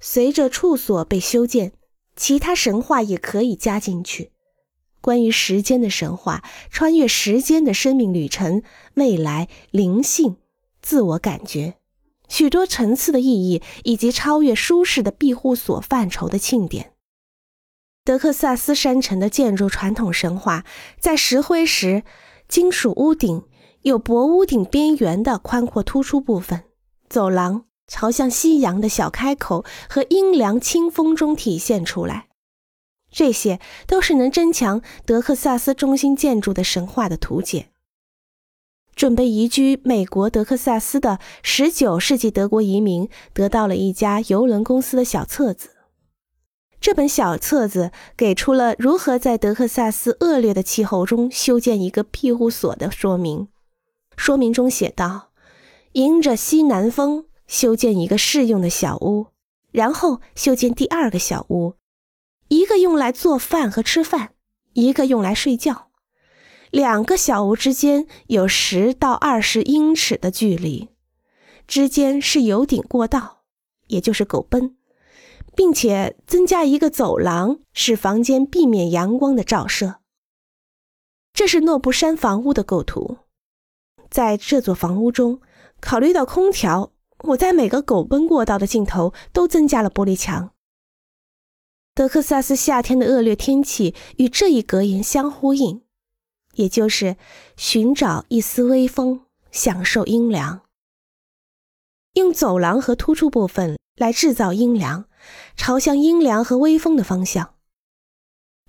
随着处所被修建，其他神话也可以加进去。关于时间的神话，穿越时间的生命旅程、未来、灵性、自我感觉，许多层次的意义，以及超越舒适的庇护所范畴的庆典。德克萨斯山城的建筑传统神话，在石灰石、金属屋顶、有薄屋顶边缘的宽阔突出部分、走廊、朝向夕阳的小开口和阴凉清风中体现出来。这些都是能增强德克萨斯中心建筑的神话的图解。准备移居美国德克萨斯的19世纪德国移民得到了一家邮轮公司的小册子。这本小册子给出了如何在德克萨斯恶劣的气候中修建一个庇护所的说明。说明中写道：“迎着西南风修建一个适用的小屋，然后修建第二个小屋。”一个用来做饭和吃饭，一个用来睡觉。两个小屋之间有十到二十英尺的距离，之间是油顶过道，也就是狗奔，并且增加一个走廊，使房间避免阳光的照射。这是诺布山房屋的构图。在这座房屋中，考虑到空调，我在每个狗奔过道的尽头都增加了玻璃墙。德克萨斯夏天的恶劣天气与这一格言相呼应，也就是寻找一丝微风，享受阴凉。用走廊和突出部分来制造阴凉，朝向阴凉和微风的方向。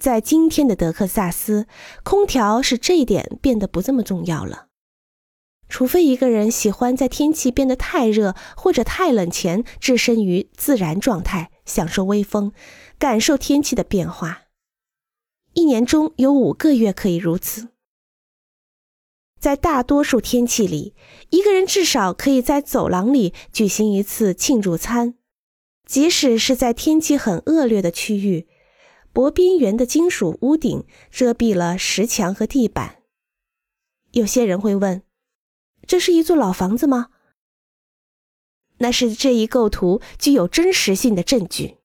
在今天的德克萨斯，空调使这一点变得不这么重要了，除非一个人喜欢在天气变得太热或者太冷前置身于自然状态，享受微风。感受天气的变化，一年中有五个月可以如此。在大多数天气里，一个人至少可以在走廊里举行一次庆祝餐，即使是在天气很恶劣的区域。薄边缘的金属屋顶遮蔽了石墙和地板。有些人会问：这是一座老房子吗？那是这一构图具有真实性的证据。